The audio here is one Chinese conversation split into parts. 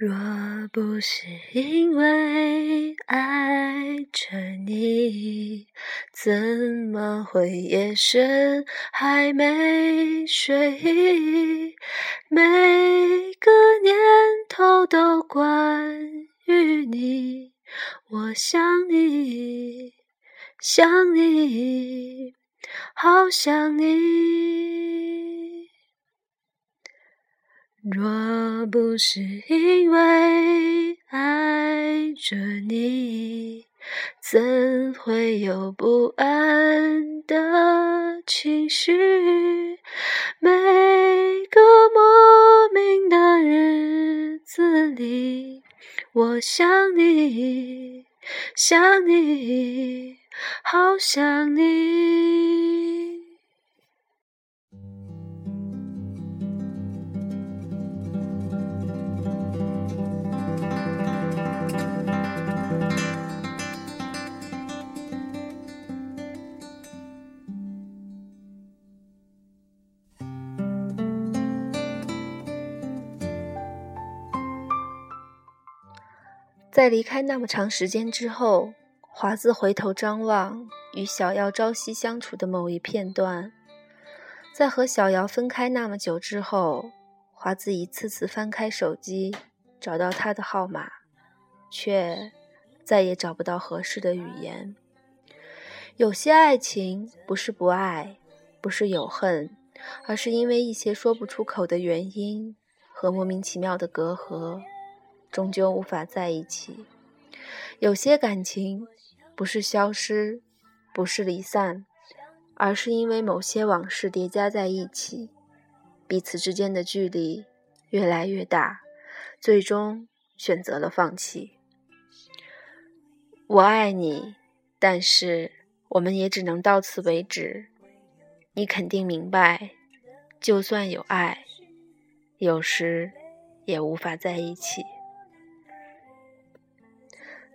若不是因为爱着你，怎么会夜深还没睡？每个念头都关于你，我想你，想你，好想你。若不是因为爱着你，怎会有不安的情绪？每个莫名的日子里，我想你，想你，好想你。在离开那么长时间之后，华子回头张望与小瑶朝夕相处的某一片段，在和小瑶分开那么久之后，华子一次次翻开手机，找到他的号码，却再也找不到合适的语言。有些爱情不是不爱，不是有恨，而是因为一些说不出口的原因和莫名其妙的隔阂。终究无法在一起。有些感情不是消失，不是离散，而是因为某些往事叠加在一起，彼此之间的距离越来越大，最终选择了放弃。我爱你，但是我们也只能到此为止。你肯定明白，就算有爱，有时也无法在一起。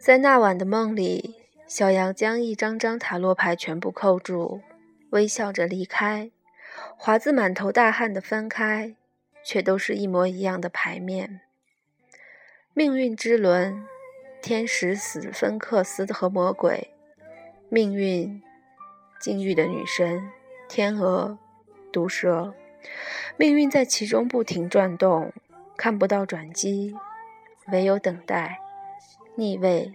在那晚的梦里，小杨将一张张塔罗牌全部扣住，微笑着离开。华子满头大汗的翻开，却都是一模一样的牌面。命运之轮，天使、死芬克斯和魔鬼，命运，禁欲的女神，天鹅，毒蛇，命运在其中不停转动，看不到转机，唯有等待。逆位，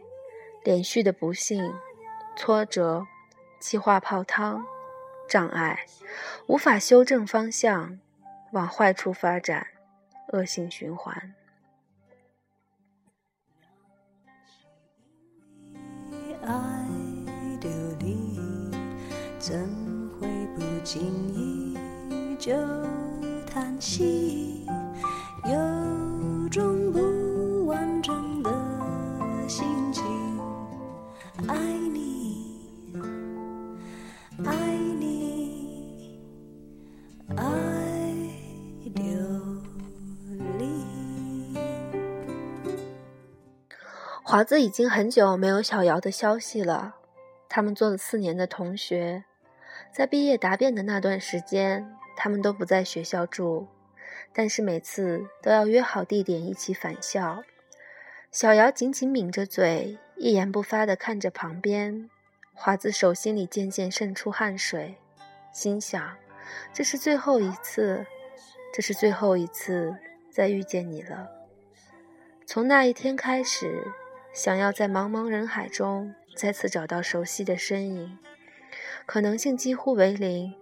连续的不幸、挫折、气化泡汤、障碍，无法修正方向，往坏处发展，恶性循环。怎会不经意就叹息？爱你，爱你，爱流离。华子已经很久没有小瑶的消息了。他们做了四年的同学，在毕业答辩的那段时间，他们都不在学校住，但是每次都要约好地点一起返校。小瑶紧紧抿着嘴，一言不发地看着旁边。华子手心里渐渐渗出汗水，心想：这是最后一次，这是最后一次再遇见你了。从那一天开始，想要在茫茫人海中再次找到熟悉的身影，可能性几乎为零。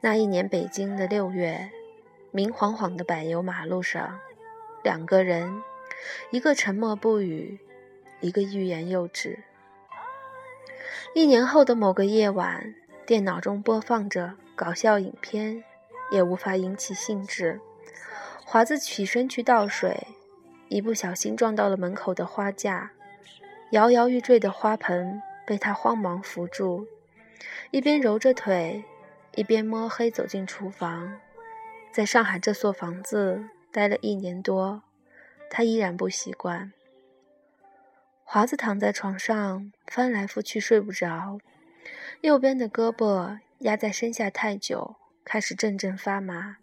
那一年北京的六月，明晃晃的柏油马路上，两个人。一个沉默不语，一个欲言又止。一年后的某个夜晚，电脑中播放着搞笑影片，也无法引起兴致。华子起身去倒水，一不小心撞到了门口的花架，摇摇欲坠的花盆被他慌忙扶住，一边揉着腿，一边摸黑走进厨房。在上海这所房子待了一年多。他依然不习惯。华子躺在床上翻来覆去睡不着，右边的胳膊压在身下太久，开始阵阵发麻。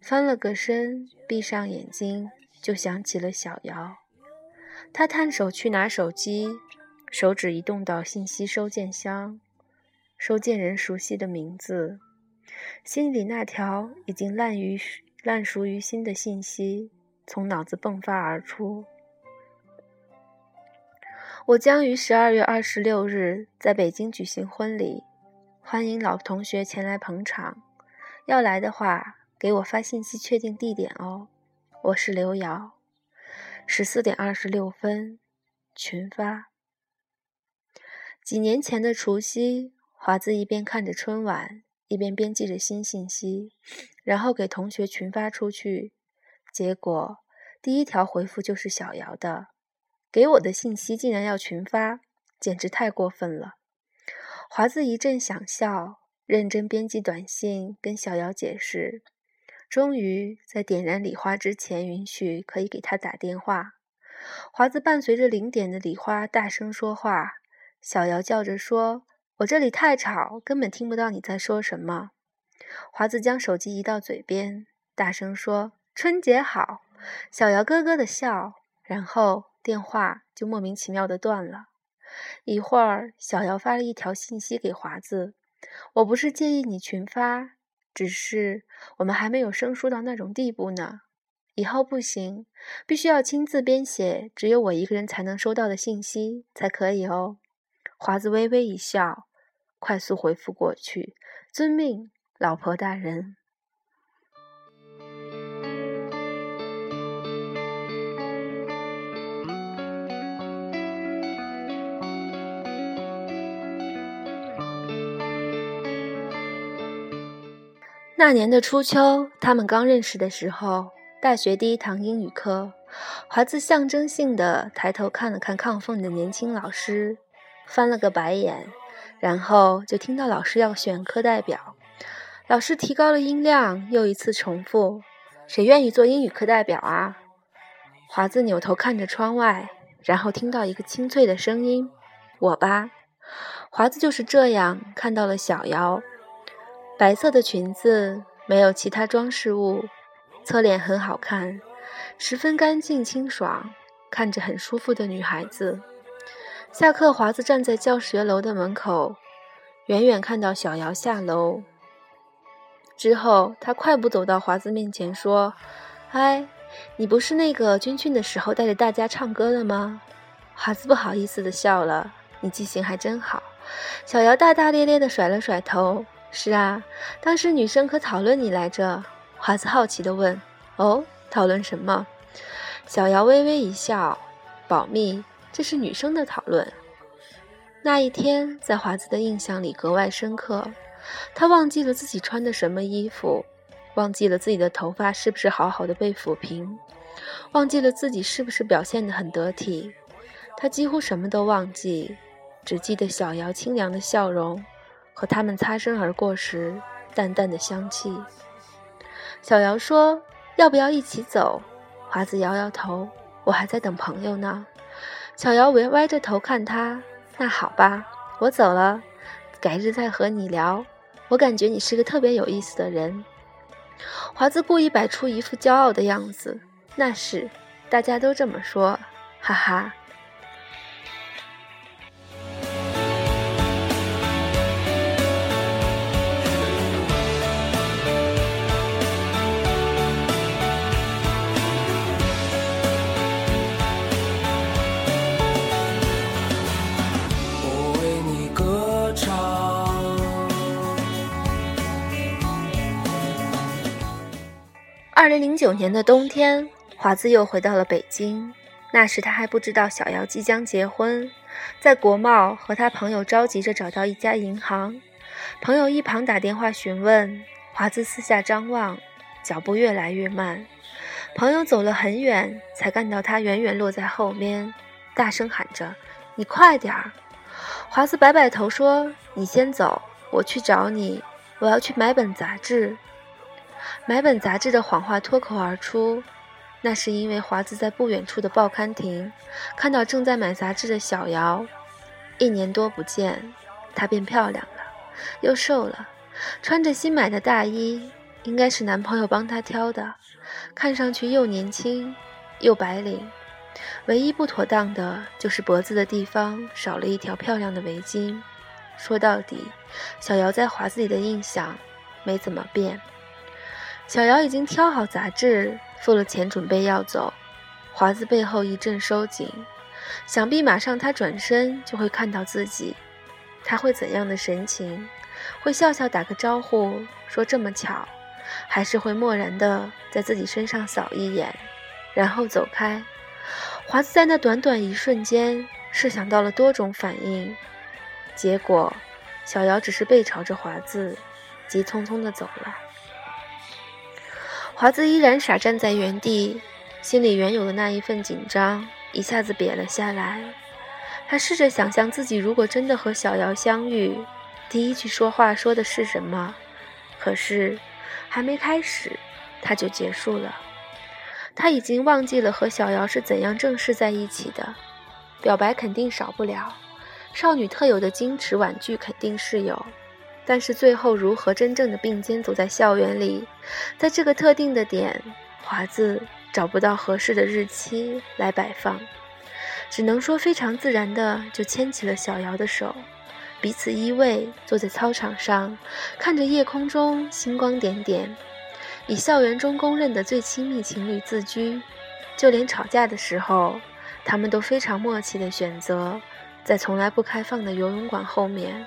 翻了个身，闭上眼睛，就想起了小瑶。他探手去拿手机，手指移动到信息收件箱，收件人熟悉的名字，心里那条已经烂于烂熟于心的信息从脑子迸发而出。我将于十二月二十六日在北京举行婚礼，欢迎老同学前来捧场。要来的话，给我发信息确定地点哦。我是刘瑶。十四点二十六分，群发。几年前的除夕，华子一边看着春晚，一边编辑着新信息，然后给同学群发出去。结果第一条回复就是小瑶的。给我的信息竟然要群发，简直太过分了！华子一阵想笑，认真编辑短信跟小瑶解释，终于在点燃礼花之前允许可以给他打电话。华子伴随着零点的礼花大声说话，小瑶叫着说：“我这里太吵，根本听不到你在说什么。”华子将手机移到嘴边，大声说：“春节好！”小瑶咯咯的笑，然后。电话就莫名其妙的断了。一会儿，小姚发了一条信息给华子：“我不是介意你群发，只是我们还没有生疏到那种地步呢。以后不行，必须要亲自编写，只有我一个人才能收到的信息才可以哦。”华子微微一笑，快速回复过去：“遵命，老婆大人。”那年的初秋，他们刚认识的时候，大学第一堂英语课，华子象征性的抬头看了看亢奋的年轻老师，翻了个白眼，然后就听到老师要选课代表。老师提高了音量，又一次重复：“谁愿意做英语课代表啊？”华子扭头看着窗外，然后听到一个清脆的声音：“我吧。”华子就是这样看到了小瑶。白色的裙子没有其他装饰物，侧脸很好看，十分干净清爽，看着很舒服的女孩子。下课，华子站在教学楼的门口，远远看到小瑶下楼。之后，他快步走到华子面前，说：“嗨，你不是那个军训的时候带着大家唱歌的吗？”华子不好意思的笑了：“你记性还真好。”小瑶大大咧咧的甩了甩头。是啊，当时女生可讨论你来着。华子好奇地问：“哦，讨论什么？”小瑶微微一笑：“保密，这是女生的讨论。”那一天，在华子的印象里格外深刻。他忘记了自己穿的什么衣服，忘记了自己的头发是不是好好的被抚平，忘记了自己是不是表现得很得体。他几乎什么都忘记，只记得小瑶清凉的笑容。和他们擦身而过时，淡淡的香气。小姚说：“要不要一起走？”华子摇摇头：“我还在等朋友呢。”小姚歪歪着头看他：“那好吧，我走了，改日再和你聊。我感觉你是个特别有意思的人。”华子故意摆出一副骄傲的样子：“那是，大家都这么说，哈哈。”二零零九年的冬天，华子又回到了北京。那时他还不知道小姚即将结婚，在国贸和他朋友着急着找到一家银行。朋友一旁打电话询问，华子四下张望，脚步越来越慢。朋友走了很远，才看到他远远落在后面，大声喊着：“你快点儿！”华子摆摆头说：“你先走，我去找你。我要去买本杂志。”买本杂志的谎话脱口而出，那是因为华子在不远处的报刊亭看到正在买杂志的小瑶。一年多不见，她变漂亮了，又瘦了，穿着新买的大衣，应该是男朋友帮她挑的，看上去又年轻又白领，唯一不妥当的就是脖子的地方少了一条漂亮的围巾。说到底，小姚在华子里的印象没怎么变。小姚已经挑好杂志，付了钱，准备要走。华子背后一阵收紧，想必马上他转身就会看到自己。他会怎样的神情？会笑笑打个招呼，说这么巧，还是会漠然的在自己身上扫一眼，然后走开。华子在那短短一瞬间，试想到了多种反应，结果，小瑶只是背朝着华子，急匆匆的走了。华子依然傻站在原地，心里原有的那一份紧张一下子瘪了下来。他试着想象自己如果真的和小瑶相遇。第一句说话说的是什么？可是还没开始，他就结束了。他已经忘记了和小瑶是怎样正式在一起的。表白肯定少不了，少女特有的矜持婉拒肯定是有，但是最后如何真正的并肩走在校园里，在这个特定的点，华子找不到合适的日期来摆放，只能说非常自然的就牵起了小瑶的手。彼此依偎，坐在操场上，看着夜空中星光点点，以校园中公认的最亲密情侣自居。就连吵架的时候，他们都非常默契的选择在从来不开放的游泳馆后面。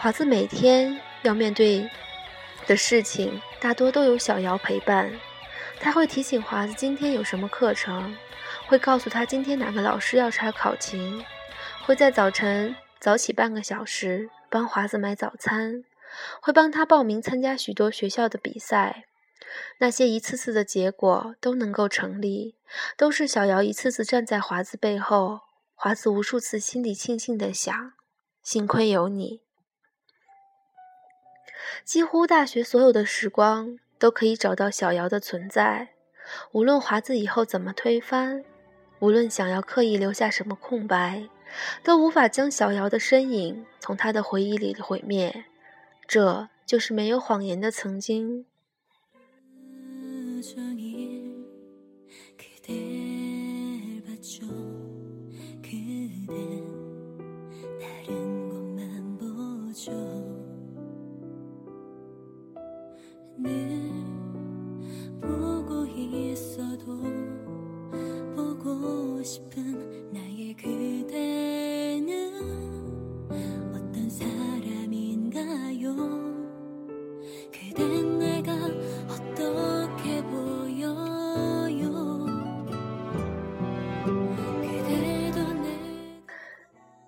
华子每天要面对的事情，大多都有小瑶陪伴。他会提醒华子今天有什么课程，会告诉他今天哪个老师要查考勤，会在早晨。早起半个小时帮华子买早餐，会帮他报名参加许多学校的比赛。那些一次次的结果都能够成立，都是小瑶一次次站在华子背后。华子无数次心里庆幸的想：幸亏有你。几乎大学所有的时光都可以找到小瑶的存在。无论华子以后怎么推翻，无论想要刻意留下什么空白。都无法将小瑶的身影从他的回忆里毁灭，这就是没有谎言的曾经。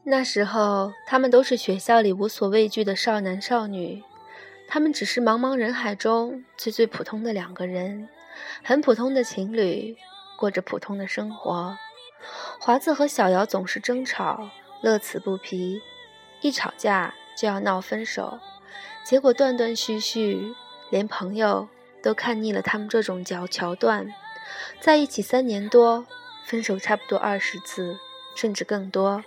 那时候，他们都是学校里无所畏惧的少男少女，他们只是茫茫人海中最最普通的两个人，很普通的情侣，过着普通的生活。华子和小瑶总是争吵，乐此不疲，一吵架就要闹分手，结果断断续续，连朋友都看腻了他们这种桥桥段。在一起三年多，分手差不多二十次。甚至更多，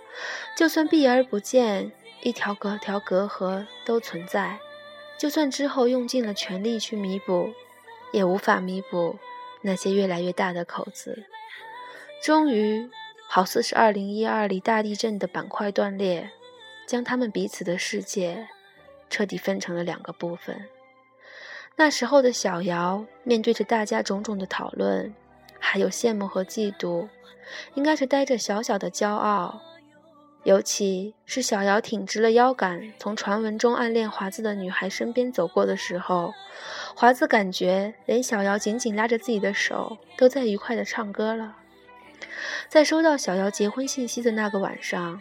就算避而不见，一条隔条隔阂都存在。就算之后用尽了全力去弥补，也无法弥补那些越来越大的口子。终于，好似是二零一二里大地震的板块断裂，将他们彼此的世界彻底分成了两个部分。那时候的小瑶，面对着大家种种的讨论，还有羡慕和嫉妒。应该是带着小小的骄傲，尤其是小瑶挺直了腰杆，从传闻中暗恋华子的女孩身边走过的时候，华子感觉连小瑶紧紧拉着自己的手都在愉快的唱歌了。在收到小瑶结婚信息的那个晚上，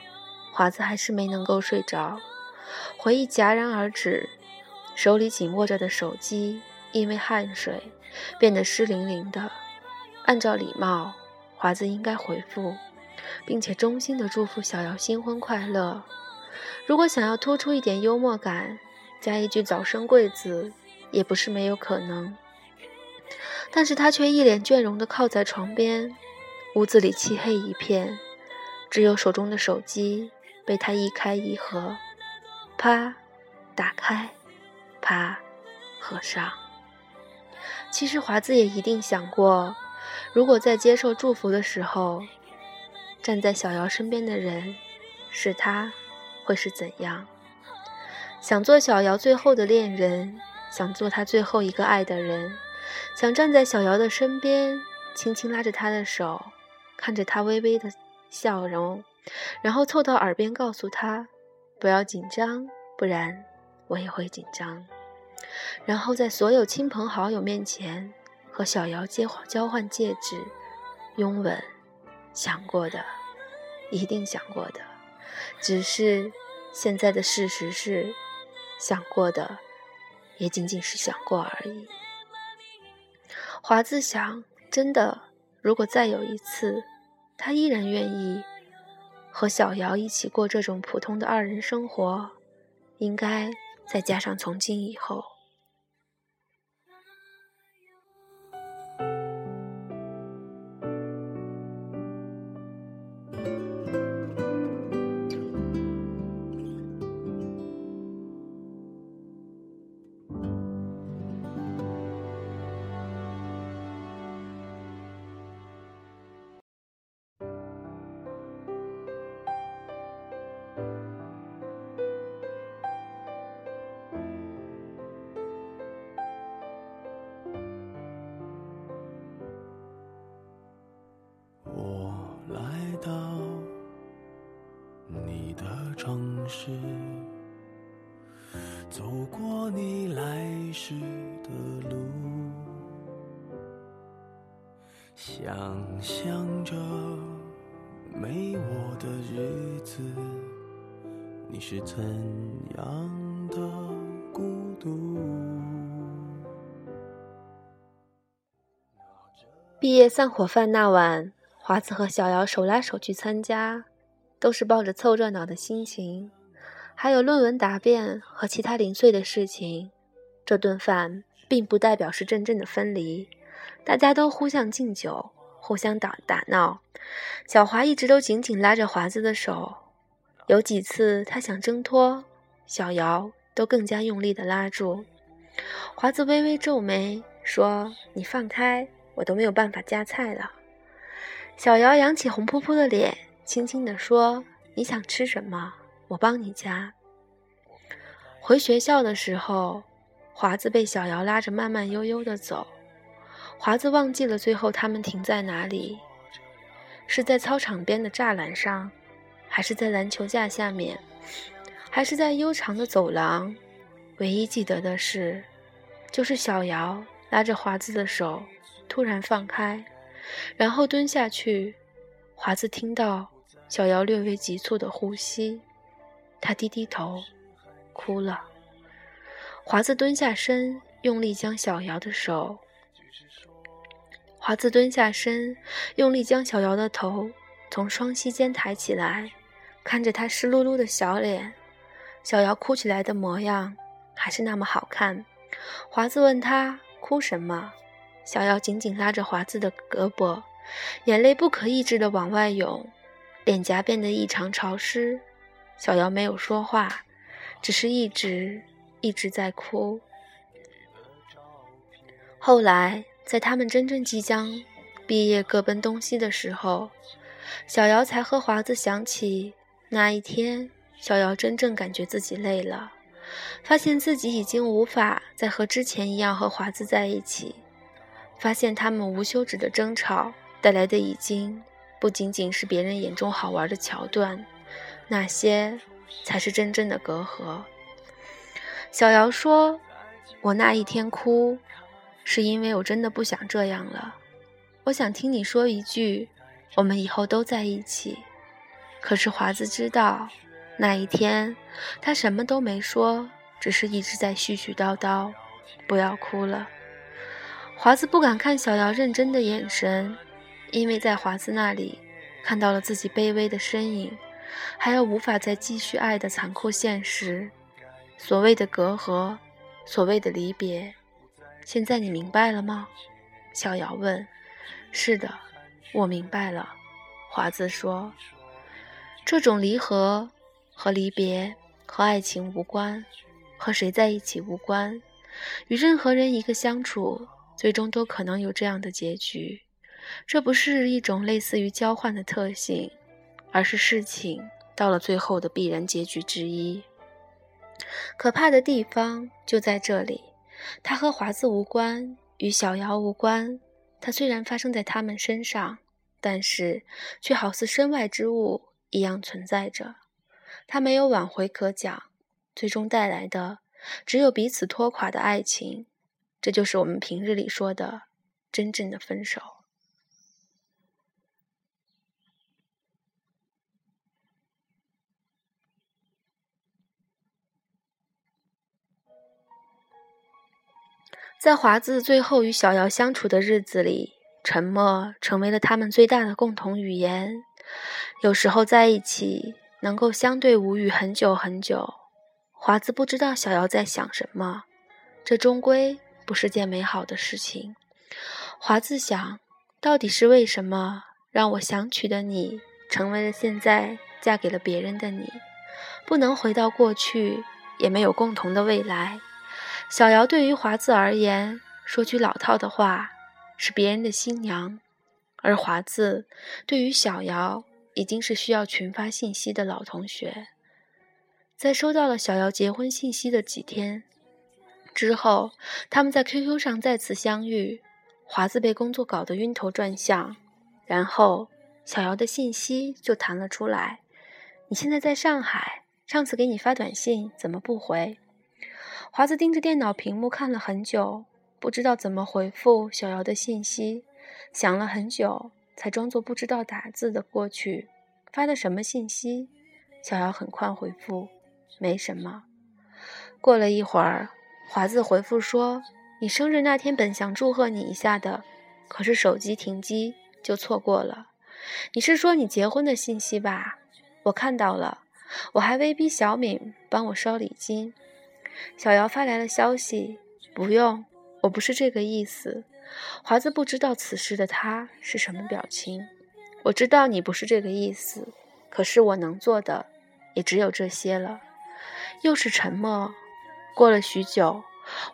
华子还是没能够睡着，回忆戛然而止，手里紧握着的手机因为汗水变得湿淋淋的。按照礼貌。华子应该回复，并且衷心的祝福小瑶新婚快乐。如果想要突出一点幽默感，加一句早生贵子，也不是没有可能。但是他却一脸倦容的靠在床边，屋子里漆黑一片，只有手中的手机被他一开一合，啪，打开，啪，合上。其实华子也一定想过。如果在接受祝福的时候，站在小瑶身边的人是他，会是怎样？想做小瑶最后的恋人，想做他最后一个爱的人，想站在小瑶的身边，轻轻拉着她的手，看着她微微的笑容，然后凑到耳边告诉她：“不要紧张，不然我也会紧张。”然后在所有亲朋好友面前和小瑶接交换戒指、拥吻，想过的，一定想过的，只是现在的事实是，想过的也仅仅是想过而已。华子想，真的，如果再有一次，他依然愿意和小瑶一起过这种普通的二人生活，应该再加上从今以后。想着没我的日子，你是怎样的孤独？毕业散伙饭那晚，华子和小瑶手拉手去参加，都是抱着凑热闹的心情。还有论文答辩和其他零碎的事情，这顿饭并不代表是真正的分离，大家都互相敬酒，互相打打闹。小华一直都紧紧拉着华子的手，有几次他想挣脱，小瑶都更加用力的拉住。华子微微皱眉说：“你放开，我都没有办法夹菜了。”小瑶扬起红扑扑的脸，轻轻地说：“你想吃什么？”我帮你夹。回学校的时候，华子被小瑶拉着慢慢悠悠的走。华子忘记了最后他们停在哪里，是在操场边的栅栏上，还是在篮球架下面，还是在悠长的走廊？唯一记得的是，就是小瑶拉着华子的手突然放开，然后蹲下去。华子听到小瑶略微急促的呼吸。他低低头，哭了。华子蹲下身，用力将小瑶的手。华子蹲下身，用力将小瑶的头从双膝间抬起来，看着她湿漉漉的小脸，小瑶哭起来的模样还是那么好看。华子问他哭什么，小瑶紧紧拉着华子的胳膊，眼泪不可抑制地往外涌，脸颊变得异常潮湿。小瑶没有说话，只是一直一直在哭。后来，在他们真正即将毕业、各奔东西的时候，小瑶才和华子想起那一天。小瑶真正感觉自己累了，发现自己已经无法再和之前一样和华子在一起，发现他们无休止的争吵带来的已经不仅仅是别人眼中好玩的桥段。那些才是真正的隔阂。小瑶说：“我那一天哭，是因为我真的不想这样了。我想听你说一句，我们以后都在一起。可是华子知道，那一天他什么都没说，只是一直在絮絮叨叨。不要哭了。”华子不敢看小瑶认真的眼神，因为在华子那里看到了自己卑微的身影。还有无法再继续爱的残酷现实，所谓的隔阂，所谓的离别，现在你明白了吗？小瑶问。是的，我明白了。华子说。这种离合和离别和爱情无关，和谁在一起无关，与任何人一个相处，最终都可能有这样的结局。这不是一种类似于交换的特性，而是事情到了最后的必然结局之一。可怕的地方就在这里，它和华子无关，与小瑶无关。它虽然发生在他们身上，但是却好似身外之物一样存在着。它没有挽回可讲，最终带来的只有彼此拖垮的爱情。这就是我们平日里说的真正的分手。在华子最后与小瑶相处的日子里，沉默成为了他们最大的共同语言。有时候在一起，能够相对无语很久很久。华子不知道小瑶在想什么，这终归不是件美好的事情。华子想，到底是为什么让我想娶的你，成为了现在嫁给了别人的你？不能回到过去，也没有共同的未来。小瑶对于华子而言，说句老套的话，是别人的新娘；而华子对于小瑶，已经是需要群发信息的老同学。在收到了小瑶结婚信息的几天之后，他们在 QQ 上再次相遇。华子被工作搞得晕头转向，然后小瑶的信息就弹了出来：“你现在在上海，上次给你发短信怎么不回？”华子盯着电脑屏幕看了很久，不知道怎么回复小瑶的信息，想了很久，才装作不知道打字的过去。发的什么信息？小瑶很快回复：“没什么。”过了一会儿，华子回复说：“你生日那天本想祝贺你一下的，可是手机停机，就错过了。你是说你结婚的信息吧？我看到了，我还威逼小敏帮我烧礼金。”小瑶发来了消息：“不用，我不是这个意思。”华子不知道此时的他是什么表情。我知道你不是这个意思，可是我能做的也只有这些了。又是沉默。过了许久，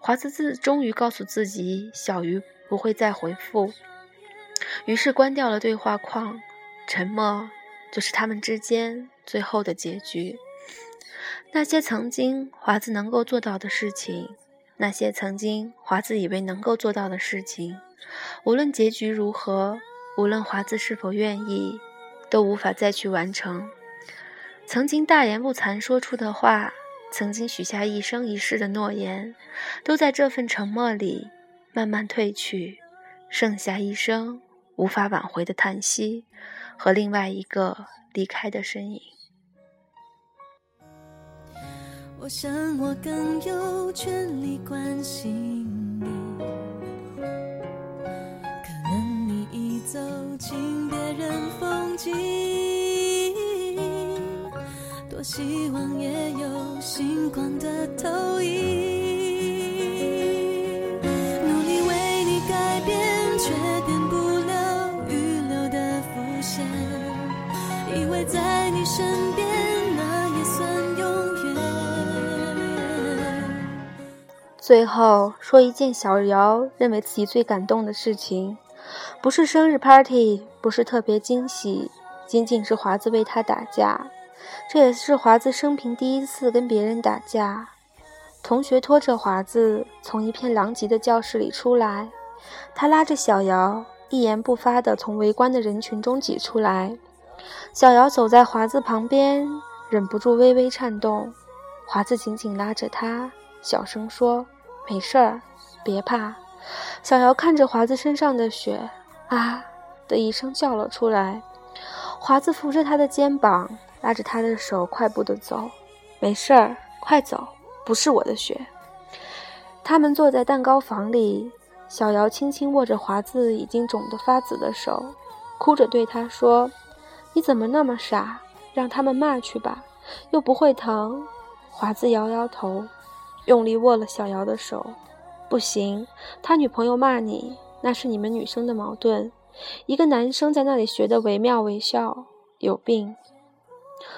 华子自终于告诉自己，小鱼不会再回复，于是关掉了对话框。沉默就是他们之间最后的结局。那些曾经华子能够做到的事情，那些曾经华子以为能够做到的事情，无论结局如何，无论华子是否愿意，都无法再去完成。曾经大言不惭说出的话，曾经许下一生一世的诺言，都在这份沉默里慢慢褪去，剩下一声无法挽回的叹息和另外一个离开的身影。我想我更有权利关心你，可能你已走进别人风景，多希望也有星光的投影，最后说一件小瑶认为自己最感动的事情，不是生日 party，不是特别惊喜，仅仅是华子为他打架。这也是华子生平第一次跟别人打架。同学拖着华子从一片狼藉的教室里出来，他拉着小瑶，一言不发地从围观的人群中挤出来。小瑶走在华子旁边，忍不住微微颤动。华子紧紧拉着她，小声说。没事儿，别怕。小瑶看着华子身上的血，啊的一声叫了出来。华子扶着他的肩膀，拉着他的手，快步的走。没事儿，快走，不是我的血。他们坐在蛋糕房里，小瑶轻轻握着华子已经肿得发紫的手，哭着对他说：“你怎么那么傻？让他们骂去吧，又不会疼。”华子摇摇头。用力握了小瑶的手，不行，他女朋友骂你，那是你们女生的矛盾。一个男生在那里学的惟妙惟肖，有病。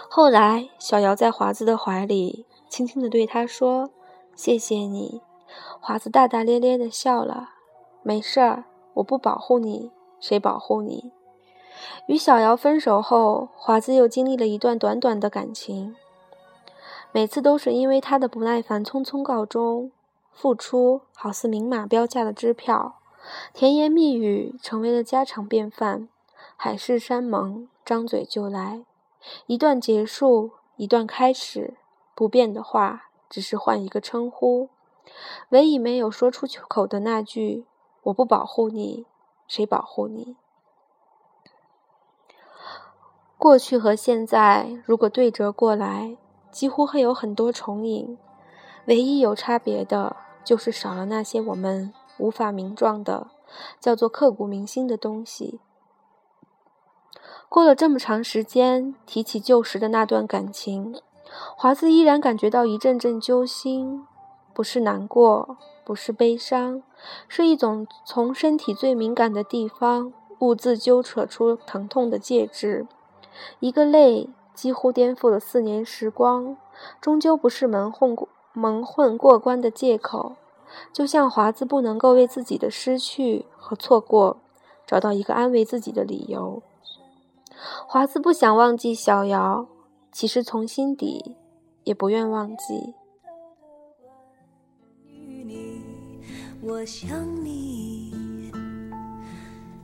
后来，小瑶在华子的怀里，轻轻地对他说：“谢谢你。”华子大大咧咧地笑了：“没事儿，我不保护你，谁保护你？与小瑶分手后，华子又经历了一段短短的感情，每次都是因为他的不耐烦匆匆告终，付出好似明码标价的支票，甜言蜜语成为了家常便饭，海誓山盟张嘴就来，一段结束，一段开始，不变的话只是换一个称呼，唯一没有说出口的那句“我不保护你，谁保护你？”过去和现在如果对折过来，几乎会有很多重影，唯一有差别的，就是少了那些我们无法名状的，叫做刻骨铭心的东西。过了这么长时间，提起旧时的那段感情，华子依然感觉到一阵阵揪心，不是难过，不是悲伤，是一种从身体最敏感的地方兀自揪扯出疼痛的介质。一个泪几乎颠覆了四年时光，终究不是蒙混过蒙混过关的借口。就像华子不能够为自己的失去和错过找到一个安慰自己的理由。华子不想忘记小瑶，其实从心底也不愿忘记。我想你，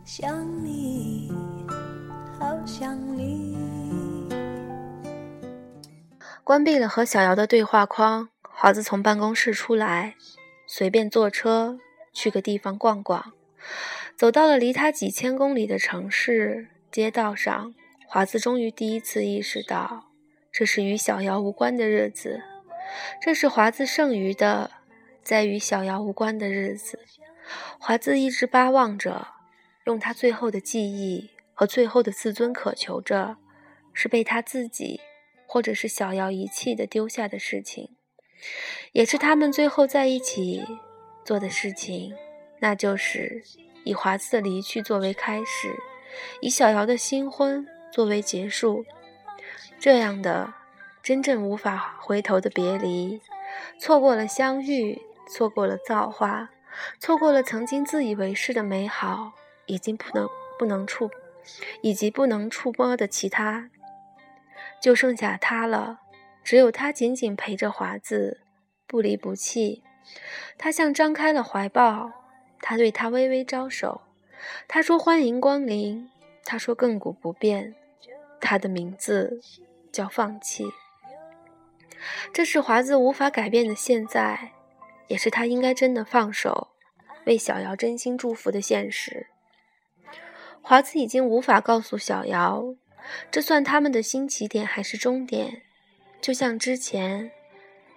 想你，好想你。关闭了和小瑶的对话框，华子从办公室出来，随便坐车去个地方逛逛。走到了离他几千公里的城市街道上，华子终于第一次意识到，这是与小瑶无关的日子。这是华子剩余的在与小瑶无关的日子。华子一直巴望着，用他最后的记忆和最后的自尊渴求着，是被他自己。或者是小瑶遗弃的丢下的事情，也是他们最后在一起做的事情，那就是以华子的离去作为开始，以小瑶的新婚作为结束。这样的真正无法回头的别离，错过了相遇，错过了造化，错过了曾经自以为是的美好，已经不能不能触，以及不能触摸的其他。就剩下他了，只有他紧紧陪着华子，不离不弃。他像张开了怀抱，他对他微微招手。他说：“欢迎光临。”他说：“亘古不变。”他的名字叫放弃。这是华子无法改变的现在，也是他应该真的放手，为小瑶真心祝福的现实。华子已经无法告诉小瑶。这算他们的新起点还是终点？就像之前，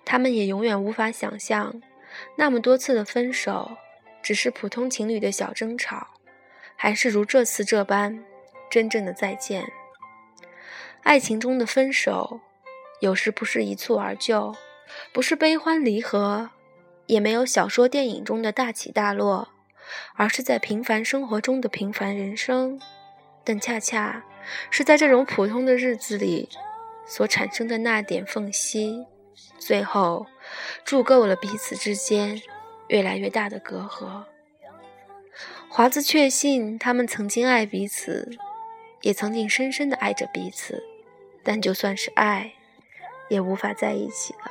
他们也永远无法想象，那么多次的分手，只是普通情侣的小争吵，还是如这次这般真正的再见。爱情中的分手，有时不是一蹴而就，不是悲欢离合，也没有小说电影中的大起大落，而是在平凡生活中的平凡人生。但恰恰是在这种普通的日子里，所产生的那点缝隙，最后铸够了彼此之间越来越大的隔阂。华子确信他们曾经爱彼此，也曾经深深的爱着彼此，但就算是爱，也无法在一起了。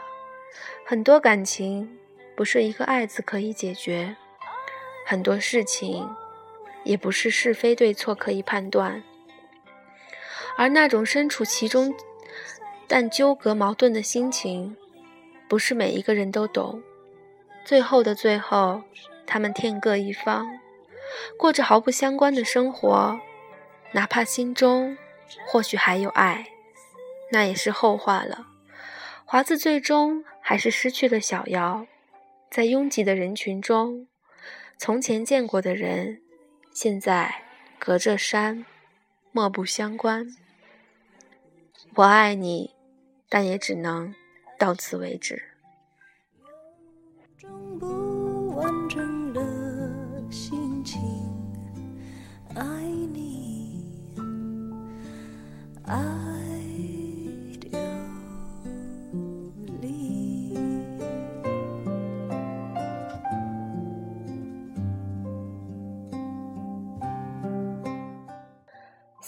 很多感情不是一个“爱”字可以解决，很多事情。也不是是非对错可以判断，而那种身处其中但纠葛矛盾的心情，不是每一个人都懂。最后的最后，他们天各一方，过着毫不相关的生活，哪怕心中或许还有爱，那也是后话了。华子最终还是失去了小瑶，在拥挤的人群中，从前见过的人。现在隔着山，莫不相关。我爱你，但也只能到此为止。爱你，爱。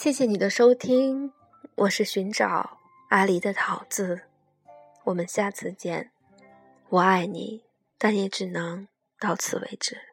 谢谢你的收听，我是寻找阿狸的桃子，我们下次见。我爱你，但也只能到此为止。